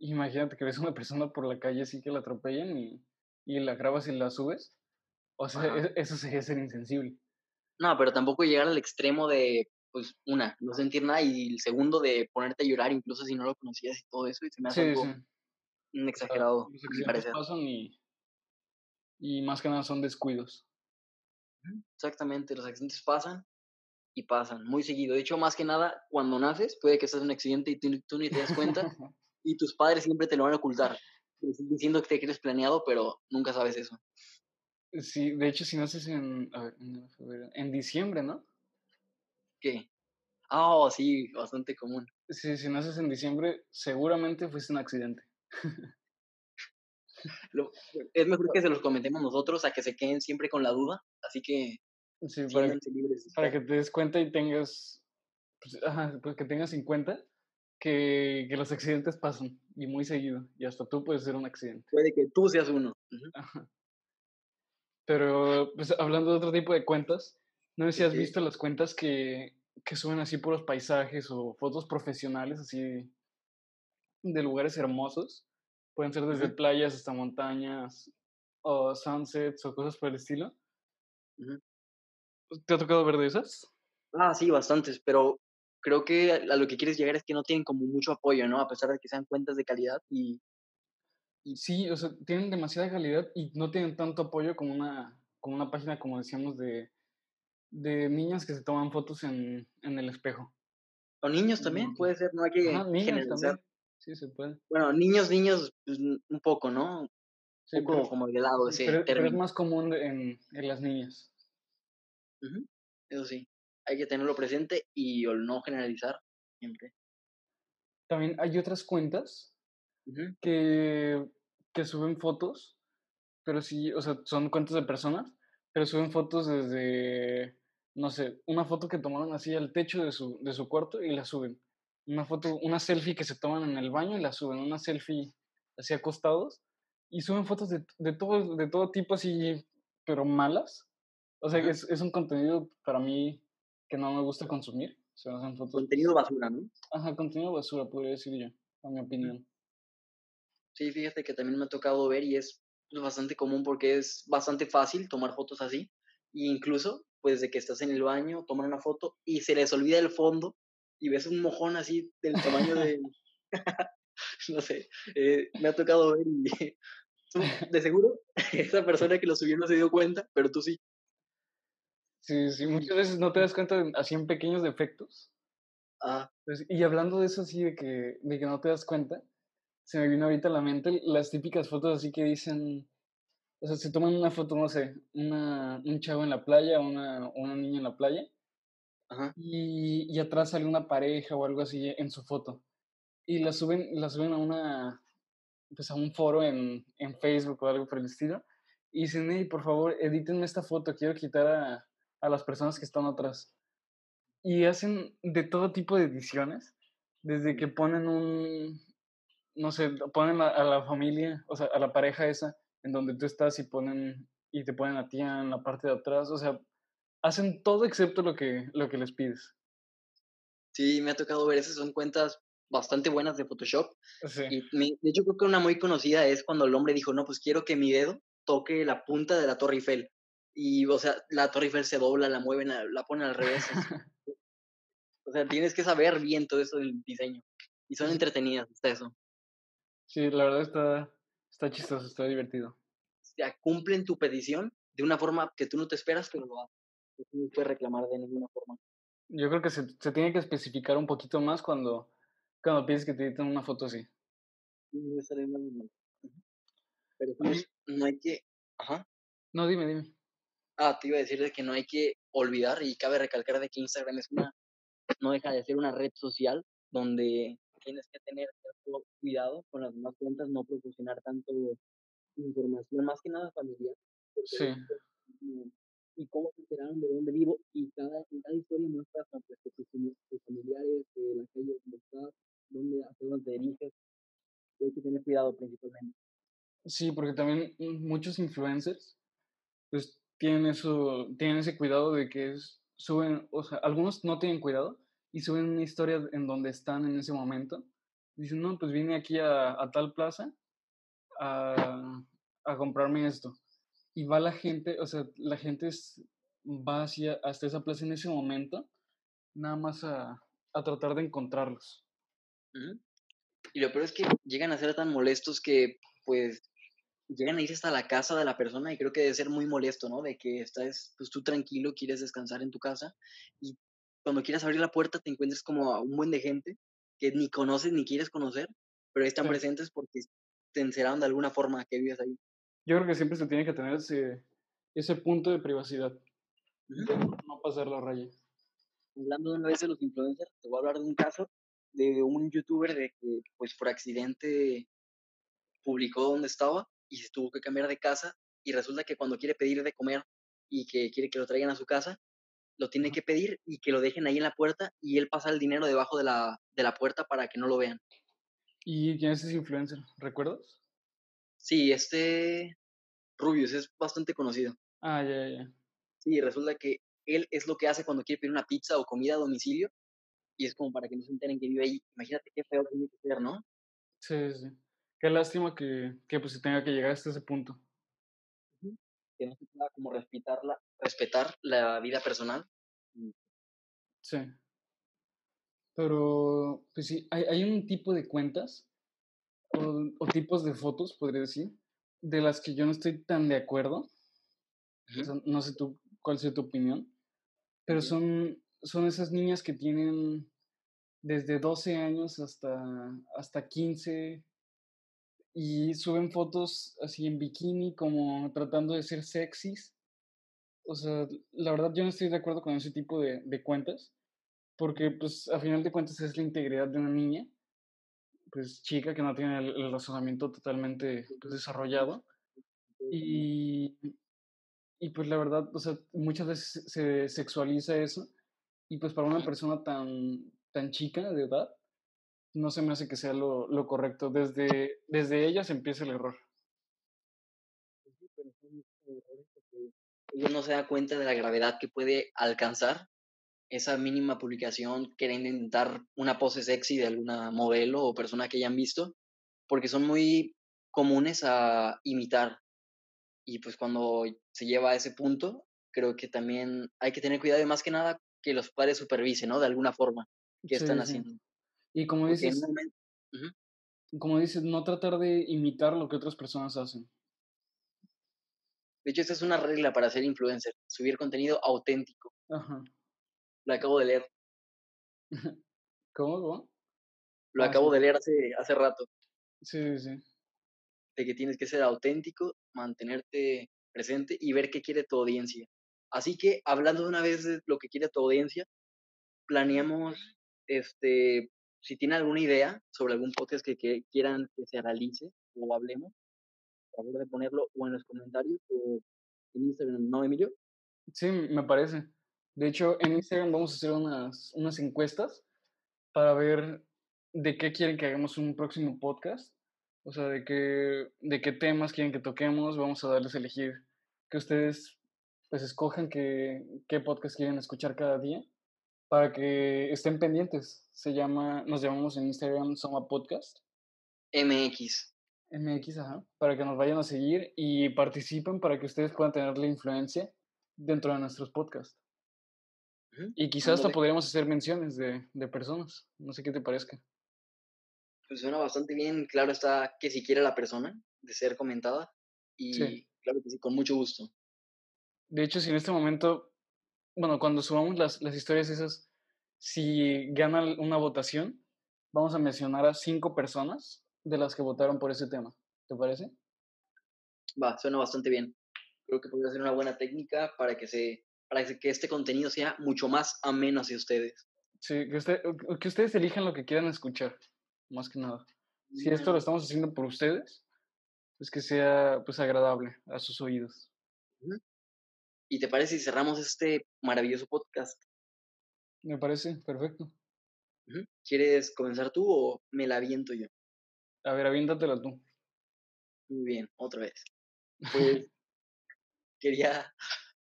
Imagínate que ves a una persona por la calle así que la atropellan y, y la grabas y la subes. O sea, e, eso sería ser insensible. No, pero tampoco llegar al extremo de, pues, una, no sentir nada y el segundo de ponerte a llorar incluso si no lo conocías y todo eso y se me hace algo un exagerado. Los pasan y, y más que nada son descuidos. Exactamente, los accidentes pasan y pasan muy seguido. De hecho, más que nada, cuando naces, puede que en un accidente y tú, ni te das cuenta y tus padres siempre te lo van a ocultar, diciendo que te quieres planeado, pero nunca sabes eso. Sí, de hecho, si naces en, en diciembre, ¿no? ¿Qué? Ah, oh, sí, bastante común. Sí, si naces en diciembre, seguramente fuiste un accidente es mejor que se los comentemos nosotros a que se queden siempre con la duda, así que para, que, para que te des cuenta y tengas, pues, pues, que tengas en cuenta que, que, los accidentes pasan y muy seguido, y hasta tú puedes ser un accidente. Puede que tú seas uno. Pero, pues hablando de otro tipo de cuentas, no sé si has visto las cuentas que, que suben así por los paisajes o fotos profesionales así de lugares hermosos. Pueden ser desde playas hasta montañas, o sunsets, o cosas por el estilo. ¿Te ha tocado ver de esas? Ah, sí, bastantes, pero creo que a lo que quieres llegar es que no tienen como mucho apoyo, ¿no? A pesar de que sean cuentas de calidad y... y... Sí, o sea, tienen demasiada calidad y no tienen tanto apoyo como una, como una página, como decíamos, de, de niñas que se toman fotos en, en el espejo. O niños también, puede ser, no hay que generalizar. Sí, se puede. Bueno, niños, niños, pues, un poco, ¿no? un poco como de lado ese pero, pero, es más común en, en las niñas. Eso sí, hay que tenerlo presente y no generalizar siempre. También hay otras cuentas que, que suben fotos, pero sí, o sea, son cuentas de personas, pero suben fotos desde, no sé, una foto que tomaron así al techo de su, de su cuarto y la suben una foto, una selfie que se toman en el baño y la suben, una selfie así acostados y suben fotos de, de, todo, de todo tipo así, pero malas. O sea, es, es, un contenido para mí que no me gusta consumir. fotos. Contenido basura, ¿no? Ajá, contenido basura, podría decir yo, a mi opinión. Sí, fíjate que también me ha tocado ver y es bastante común porque es bastante fácil tomar fotos así E incluso, pues de que estás en el baño, toman una foto y se les olvida el fondo y ves un mojón así del tamaño de... no sé, eh, me ha tocado ver y de seguro esa persona que lo subió no se dio cuenta, pero tú sí. Sí, sí, muchas veces no te das cuenta de, así en pequeños defectos. Ah. Pues, y hablando de eso así, de que, de que no te das cuenta, se me vino ahorita a la mente las típicas fotos así que dicen, o sea, se toman una foto, no sé, una, un chavo en la playa, una, una niña en la playa, Y, y, atrás sale una pareja o algo así en su foto. Y la suben, la suben a una, pues a un foro en, en Facebook o algo por el estilo. Y dicen, hey, por favor, edítenme esta foto, quiero quitar a, a las personas que están atrás. Y hacen de todo tipo de ediciones, desde que ponen un, no sé, ponen a, la familia, o sea, a la pareja esa, en donde tú estás y ponen, y te ponen a ti en la parte de atrás, o sea, hacen todo excepto lo que, lo que les pides. Sí, me ha tocado ver esas, son cuentas bastante buenas de Photoshop. Y de hecho creo que una muy conocida es cuando el hombre dijo, no, pues quiero que mi dedo toque la punta de la Torre Eiffel. Y, o sea, la Torre Eiffel se dobla, la mueven, la ponen al revés. o sea, tienes que saber bien todo eso del diseño. Y son entretenidas hasta eso. Sí, la verdad está, está chistoso, está divertido. O sea, cumplen tu petición de una forma que tú no te esperas, pero lo hacen. No puedes reclamar de ninguna forma. Yo creo que se, se, tiene que especificar un poquito más cuando, cuando pides que te editen una foto así. Pero pues, no hay que... Ajá. No, dime, dime. Ah, te iba a decir de que no hay que olvidar y cabe recalcar de que Instagram es una, no deja de ser una red social donde tienes que tener cierto cuidado con las demás cuentas, no proporcionar tanto información, más que nada familiar. Sí. Y cómo se enteraron de dónde vivo y cada, cada historia muestra pues, tus, tus familiares, de la calle donde estás, dónde, hacia dónde diriges. hay que tener cuidado principalmente. Sí, porque también muchos influencers pues tienen eso, tienen ese cuidado de que es, suben, o sea, algunos no tienen cuidado y suben una historia en donde están en ese momento. Dicen, no, pues vine aquí a, a tal plaza a, a, comprarme esto. Y va la gente, o sea, la gente es, va hacia, hasta esa plaza en ese momento, nada más a, a tratar de encontrarlos. Y lo peor es que llegan a ser tan molestos que, pues, llegan a irse hasta la casa de la persona y creo que debe ser muy molesto, ¿no? De que estás, pues tú tranquilo, quieres descansar en tu casa y cuando quieras abrir la puerta te encuentres como a un buen de gente que ni conoces ni quieres conocer, pero están presentes porque te encerraron de alguna forma que vives ahí. Yo creo que siempre se tiene que tener ese, ese punto de privacidad, no pasar la raya. Hablando de una vez de los influencers, te voy a hablar de un caso de un youtuber de que, pues por accidente publicó dónde estaba y se tuvo que cambiar de casa y resulta que cuando quiere pedir de comer y que quiere que lo traigan a su casa, lo tiene que pedir y que lo dejen ahí en la puerta y él pasa el dinero debajo de la, de la puerta para que no lo vean. ¿Y quién es ese influencer? ¿Recuerdas? Sí, este Rubius es bastante conocido. Ah, ya, ya. Sí, resulta que él es lo que hace cuando quiere pedir una pizza o comida a domicilio y es como para que no se enteren que vive ahí. Imagínate qué feo tiene que ser, ¿no? Sí, sí. Qué lástima que, que pues, se tenga que llegar hasta ese punto. Que no se pueda como respetar la, respetar la vida personal. Sí. Pero, pues sí, hay, hay un tipo de cuentas o, o, tipos de fotos, podría decir, de las que yo no estoy tan de acuerdo. no sé tú cuál sea tu opinión, pero son, son esas niñas que tienen desde 12 años hasta, hasta 15, y suben fotos así en bikini, como tratando de ser sexys. O sea, la verdad yo no estoy de acuerdo con ese tipo de, de cuentas, porque pues a final de cuentas es la integridad de una niña, pues chica que no tiene el, razonamiento totalmente pues, desarrollado. Y, y pues la verdad, o sea, muchas veces se sexualiza eso, y pues para una persona tan, tan chica de edad, no se me hace que sea lo, lo correcto. Desde, desde ellas empieza el error. Uno no se da cuenta de la gravedad que puede alcanzar esa mínima publicación queriendo dar una pose sexy de alguna modelo o persona que hayan visto, porque son muy comunes a imitar. Y pues cuando se lleva a ese punto, creo que también hay que tener cuidado y más que nada que los padres supervisen, ¿no? De alguna forma, qué están haciendo. Y como dices, como dices, no tratar de imitar lo que otras personas hacen. De hecho, esta es una regla para ser influencer, subir contenido auténtico. Ajá. Lo acabo de leer. ¿Cómo? ¿Cómo? Lo ah, acabo de leer hace, hace rato. Sí, sí. De que tienes que ser auténtico, mantenerte presente y ver qué quiere tu audiencia. Así que, hablando de una vez de lo que quiere tu audiencia, planeamos, este, si tiene alguna idea sobre algún podcast que, quieran que se realice o hablemos, favor de ponerlo o en los comentarios o en Instagram, ¿no, Emilio? Sí, me parece. De hecho, en Instagram vamos a hacer unas, unas encuestas para ver de qué quieren que hagamos un próximo podcast. O sea, de qué, de qué temas quieren que toquemos. Vamos a darles a elegir que ustedes pues escojan qué, qué podcast quieren escuchar cada día para que estén pendientes. Se llama, nos llamamos en Instagram Soma Podcast. MX. MX, ajá. Para que nos vayan a seguir y participen para que ustedes puedan tener la influencia dentro de nuestros podcasts. Y quizás hasta podríamos hacer menciones de, de, personas. No sé qué te parezca. Pues suena bastante bien. Claro está que si quiere la persona de ser comentada. Y claro que sí, con mucho gusto. De hecho, si en este momento, bueno, cuando subamos las, las historias esas, si gana una votación, vamos a mencionar a cinco personas de las que votaron por ese tema. ¿Te parece? Va, suena bastante bien. Creo que podría ser una buena técnica para que se para que este contenido sea mucho más ameno hacia ustedes. Sí, que, usted, que ustedes elijan lo que quieran escuchar, más que nada. Si esto lo estamos haciendo por ustedes, pues que sea pues agradable a sus oídos. ¿Y te parece si cerramos este maravilloso podcast? Me parece perfecto. ¿Quieres comenzar tú o me la aviento yo? A ver, aviéntatela tú. Muy bien, otra vez. Pues quería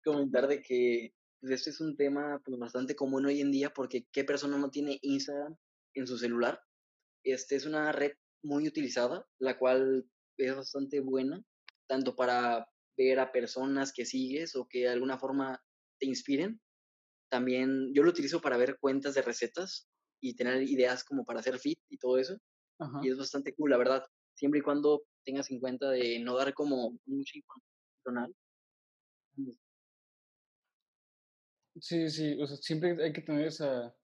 comentar de que pues, este es un tema pues, bastante común hoy en día porque ¿qué persona no tiene Instagram en su celular? Este es una red muy utilizada, la cual es bastante buena, tanto para ver a personas que sigues o que de alguna forma te inspiren. También yo lo utilizo para ver cuentas de recetas y tener ideas como para hacer fit y todo eso. Y es bastante cool, la verdad. Siempre y cuando tengas en cuenta de no dar como mucha información personal, Sí, sí, o sea, siempre hay que tener esa,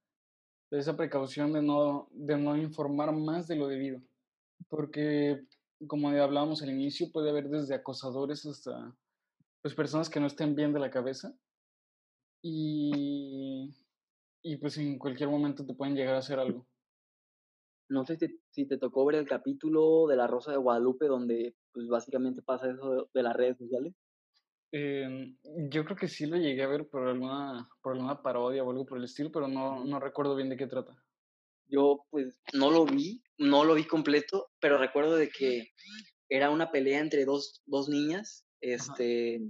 esa precaución de no, de no informar más de lo debido, porque como hablábamos al inicio, puede haber desde acosadores hasta pues, personas que no estén bien de la cabeza y, y pues en cualquier momento te pueden llegar a hacer algo. No sé si te, si te tocó ver el capítulo de La Rosa de Guadalupe donde pues básicamente pasa eso de las redes sociales. Em, yo creo que sí lo llegué a ver por alguna, por alguna parodia o algo por el estilo, pero no, no recuerdo bien de qué trata. Yo pues no lo vi, no lo vi completo, pero recuerdo de que era una pelea entre dos, dos niñas. Este,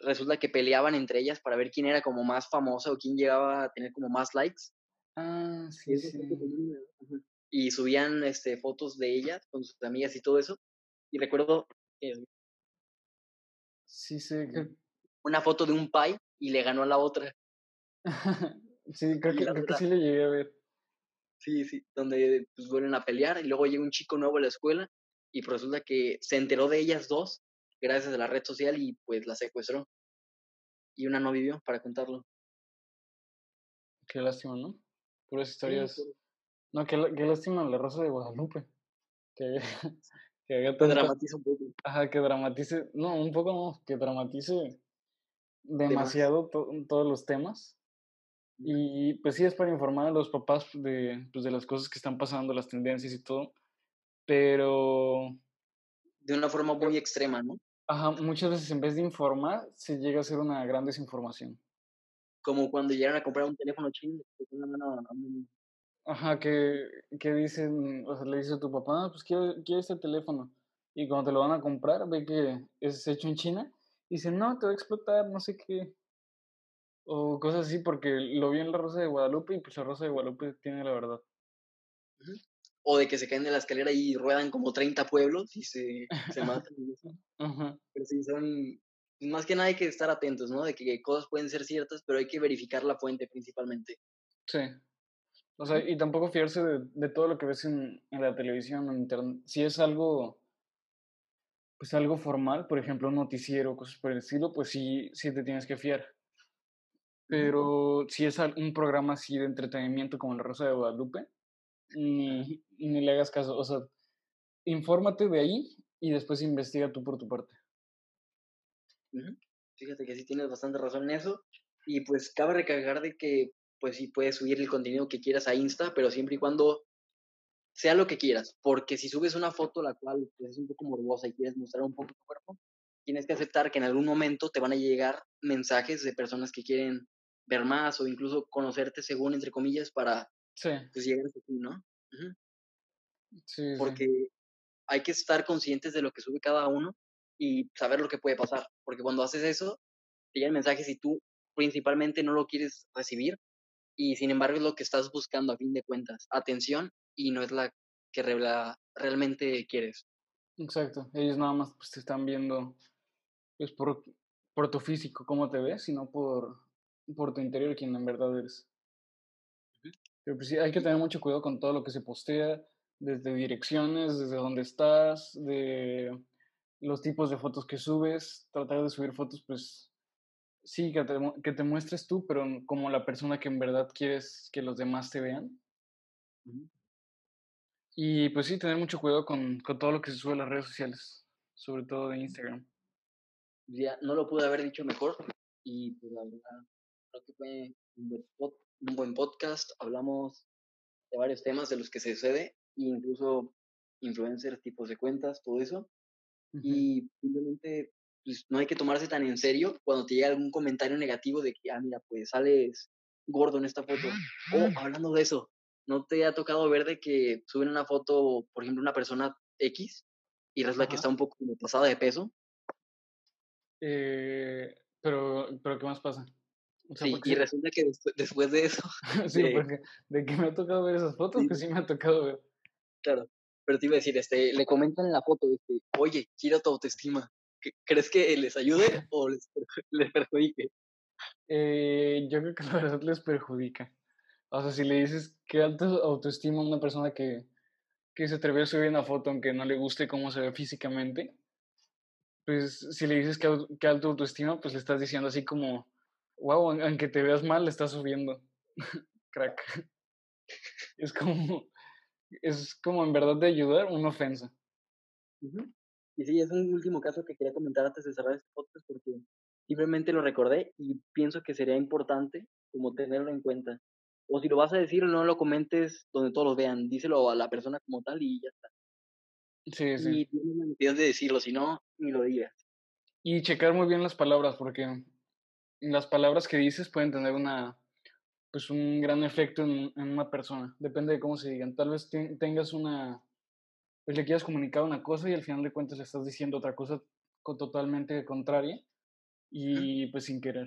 resulta que peleaban entre ellas para ver quién era como más famosa o quién llegaba a tener como más likes. Ah, sí, sí. Y subían este, fotos de ellas con sus amigas y todo eso. Y recuerdo que Sí, sé que... Una foto de un pie y le ganó a la otra. sí, creo que, creo que sí le llegué a ver. Sí, sí, donde pues vuelven a pelear y luego llega un chico nuevo a la escuela y resulta que se enteró de ellas dos gracias a la red social y pues la secuestró. Y una no vivió para contarlo. Qué lástima, ¿no? Puras historias. No, qué, qué lástima la Rosa de Guadalupe. Que, que dramatice un poco. Ajá, que dramatice, no, un poco no, que dramatice demasiado todos los temas. Y pues sí es para informar a los papás de, pues, de las cosas que están pasando, las tendencias y todo, pero... De una forma muy extrema, ¿no? Ajá, muchas veces en vez de informar, se llega a ser una gran desinformación. Como cuando llegan a comprar un teléfono chino, Ajá, que, que dicen, o sea, le dice a tu papá, ah, pues quiero, quiero este teléfono. Y cuando te lo van a comprar, ve que es hecho en China, y dicen, no, te va a explotar, no sé qué. O cosas así, porque lo vi en la Rosa de Guadalupe y pues la Rosa de Guadalupe tiene la verdad. O de que se caen de la escalera y ruedan como 30 pueblos y se, se matan. Ajá. Pero sí, son más que nada hay que estar atentos, ¿no? De que cosas pueden ser ciertas, pero hay que verificar la fuente principalmente. Sí. O sea, y tampoco fiarse de, todo lo que ves en, la televisión o en internet. Si es algo, pues algo formal, por ejemplo, un noticiero, cosas por el estilo, pues sí, sí te tienes que fiar. Pero si es un programa así de entretenimiento como La Rosa de Guadalupe, ni, ni le hagas caso. O sea, infórmate de ahí y después investiga tú por tu parte. Fíjate que sí tienes bastante razón en eso. Y pues cabe recargar de que pues sí puedes subir el contenido que quieras a Insta, pero siempre y cuando sea lo que quieras. Porque si subes una foto la cual pues, es un poco morbosa y quieres mostrar un poco tu cuerpo, tienes que aceptar que en algún momento te van a llegar mensajes de personas que quieren ver más o incluso conocerte según, entre comillas, para pues, llegar a ti, ¿no? sí, Porque hay que estar conscientes de lo que sube cada uno y saber lo que puede pasar. Porque cuando haces eso, te llegan mensajes y tú principalmente no lo quieres recibir y sin embargo es lo que estás buscando a fin de cuentas, atención y no es la que realmente quieres. Exacto, ellos nada más pues, te están viendo pues, por, por tu físico, cómo te ves, sino por, por tu interior, quien en verdad eres. Pero pues sí, hay que tener mucho cuidado con todo lo que se postea, desde direcciones, desde dónde estás, de los tipos de fotos que subes, tratar de subir fotos, pues sí, que te, que te muestres tú, pero como la persona que en verdad quieres que los demás te vean. Y pues sí, tener mucho cuidado con, con, todo lo que se sube a las redes sociales, sobre todo de Instagram. Ya, no lo pude haber dicho mejor y pues la verdad creo que fue un buen, un buen podcast, hablamos de varios temas de los que se sucede, incluso influencers, tipos de cuentas, todo eso. Y simplemente pues, no hay que tomarse tan en serio cuando te llega algún comentario negativo de que, ah, mira, pues sales gordo en esta foto. O hablando de eso, ¿no te ha tocado ver de que suben una foto, por ejemplo, una persona X y resulta que está un poco pasada de peso? Eh, pero, pero, ¿qué más pasa? sí, y resulta que después, de eso. sí, porque de que me ha tocado ver esas fotos, que sí me ha tocado ver. Claro, pero te iba a decir, este, le comentan en la foto, este, oye, quiero tu autoestima. ¿Crees que les ayude o les, les perjudique? Eh, yo creo que la verdad les perjudica. O sea, si le dices que alta autoestima a una persona que, que se atrevió a subir una foto aunque no le guste cómo se ve físicamente, pues si le dices que, que alta autoestima, pues le estás diciendo así como, wow, aunque te veas mal, le estás subiendo. Crack. Es como, es como en verdad de ayudar una ofensa. Y sí, es un último caso que quería comentar antes de cerrar este podcast porque simplemente lo recordé y pienso que sería importante como tenerlo en cuenta. O si lo vas a decir, no lo comentes donde todos lo vean, díselo a la persona como tal y ya está. Sí, sí. Y tienes la necesidad de decirlo, si no, ni lo digas. Y checar muy bien las palabras, porque las palabras que dices pueden tener una, pues un gran efecto en, una persona. Depende de cómo se digan. Tal vez tengas una, pues le quieras comunicar una cosa y al final de cuentas le estás diciendo otra cosa totalmente contraria y pues sin querer.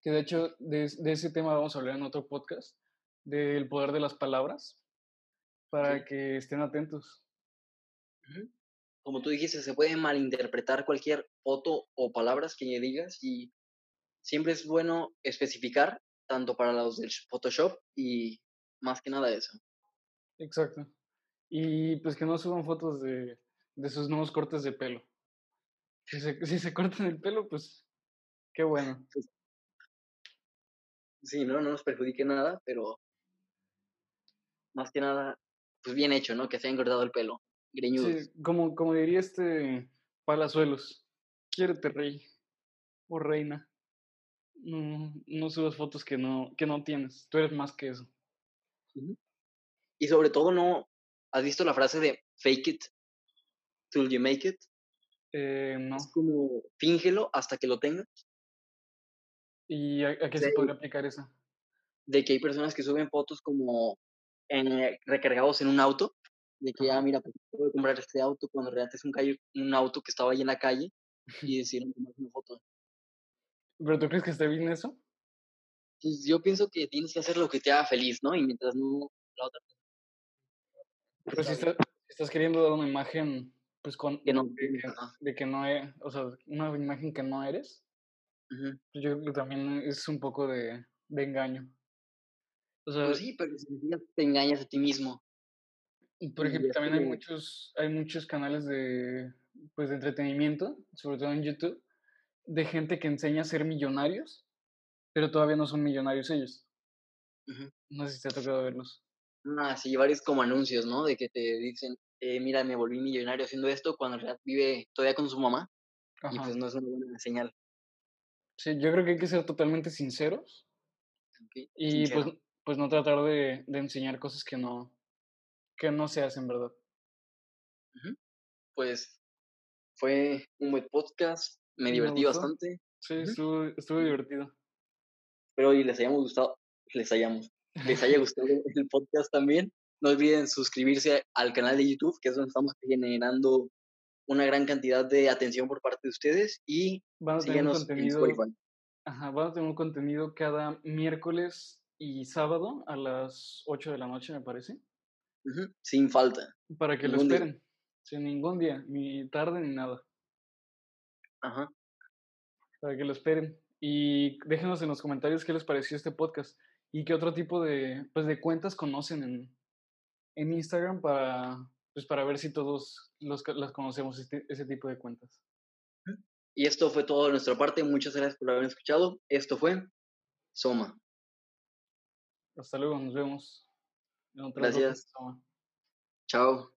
Que de hecho de, ese tema vamos a hablar en otro podcast, del poder de las palabras, para que estén atentos. Como tú dijiste, se puede malinterpretar cualquier foto o palabras que digas y siempre es bueno especificar tanto para los del Photoshop y más que nada eso. Exacto. Y pues que no suban fotos de, de sus nuevos cortes de pelo. Si se, si se cortan el pelo, pues qué bueno. Pues sí, no, no nos perjudique nada, pero más que nada, pues bien hecho, ¿no? Que se haya engordado el pelo. Greñudos. Sí, como, como diría este Palazuelos, quiérete rey o reina. No, no subas fotos que no, que no tienes. Tú eres más que eso. Y sobre todo, ¿no? ¿Has visto la frase de fake it till you make it? Eh, no. Es como fíngelo hasta que lo tengas. ¿Y a, qué se podría aplicar eso? De que hay personas que suben fotos como en, recargados en un auto. De que, ah, mira, pues puedo comprar este auto cuando realmente es un, un auto que estaba ahí en la calle y decidieron tomar una foto. ¿Pero tú crees que esté bien eso? Pues yo pienso que tienes que hacer lo que te haga feliz, ¿no? Y mientras no la otra Pero si estás queriendo dar una imagen pues con de, que no es, o sea, una imagen que no eres, pues yo creo que también es un poco de, de engaño. O sea, pues sí, pero si te engañas a ti mismo. Por ejemplo, también hay muchos, hay muchos canales de, pues, de entretenimiento, sobre todo en YouTube, de gente que enseña a ser millonarios, pero todavía no son millonarios ellos. No sé si te ha tocado verlos. Ah, sí, varios como anuncios, ¿no? De que te dicen, eh, mira, me volví millonario haciendo esto, cuando en realidad vive todavía con su mamá. Y pues no es una buena señal. Sí, yo creo que hay que ser totalmente sinceros. Y pues, pues no tratar de, de, enseñar cosas que no, que no se hacen, ¿verdad? Pues fue un buen podcast, me, divertí bastante. Sí, estuvo, estuvo divertido. Espero y les hayamos gustado, les hayamos, les haya gustado el podcast también. No olviden suscribirse al canal de YouTube, que es donde estamos generando una gran cantidad de atención por parte de ustedes y van a tener un contenido, Ajá, van a tener un contenido cada miércoles y sábado a las 8 de la noche, me parece. Sin falta. Para que lo esperen. Sin ningún día, ni tarde ni nada. Ajá. Para que lo esperen. Y déjenos en los comentarios qué les pareció este podcast y qué otro tipo de, pues, de cuentas conocen en, en Instagram para, pues, para ver si todos los, las conocemos, este, ese tipo de cuentas. Y esto fue todo de nuestra parte. Muchas gracias por haber escuchado. Esto fue Soma. Hasta luego, nos vemos. Gracias. Chao.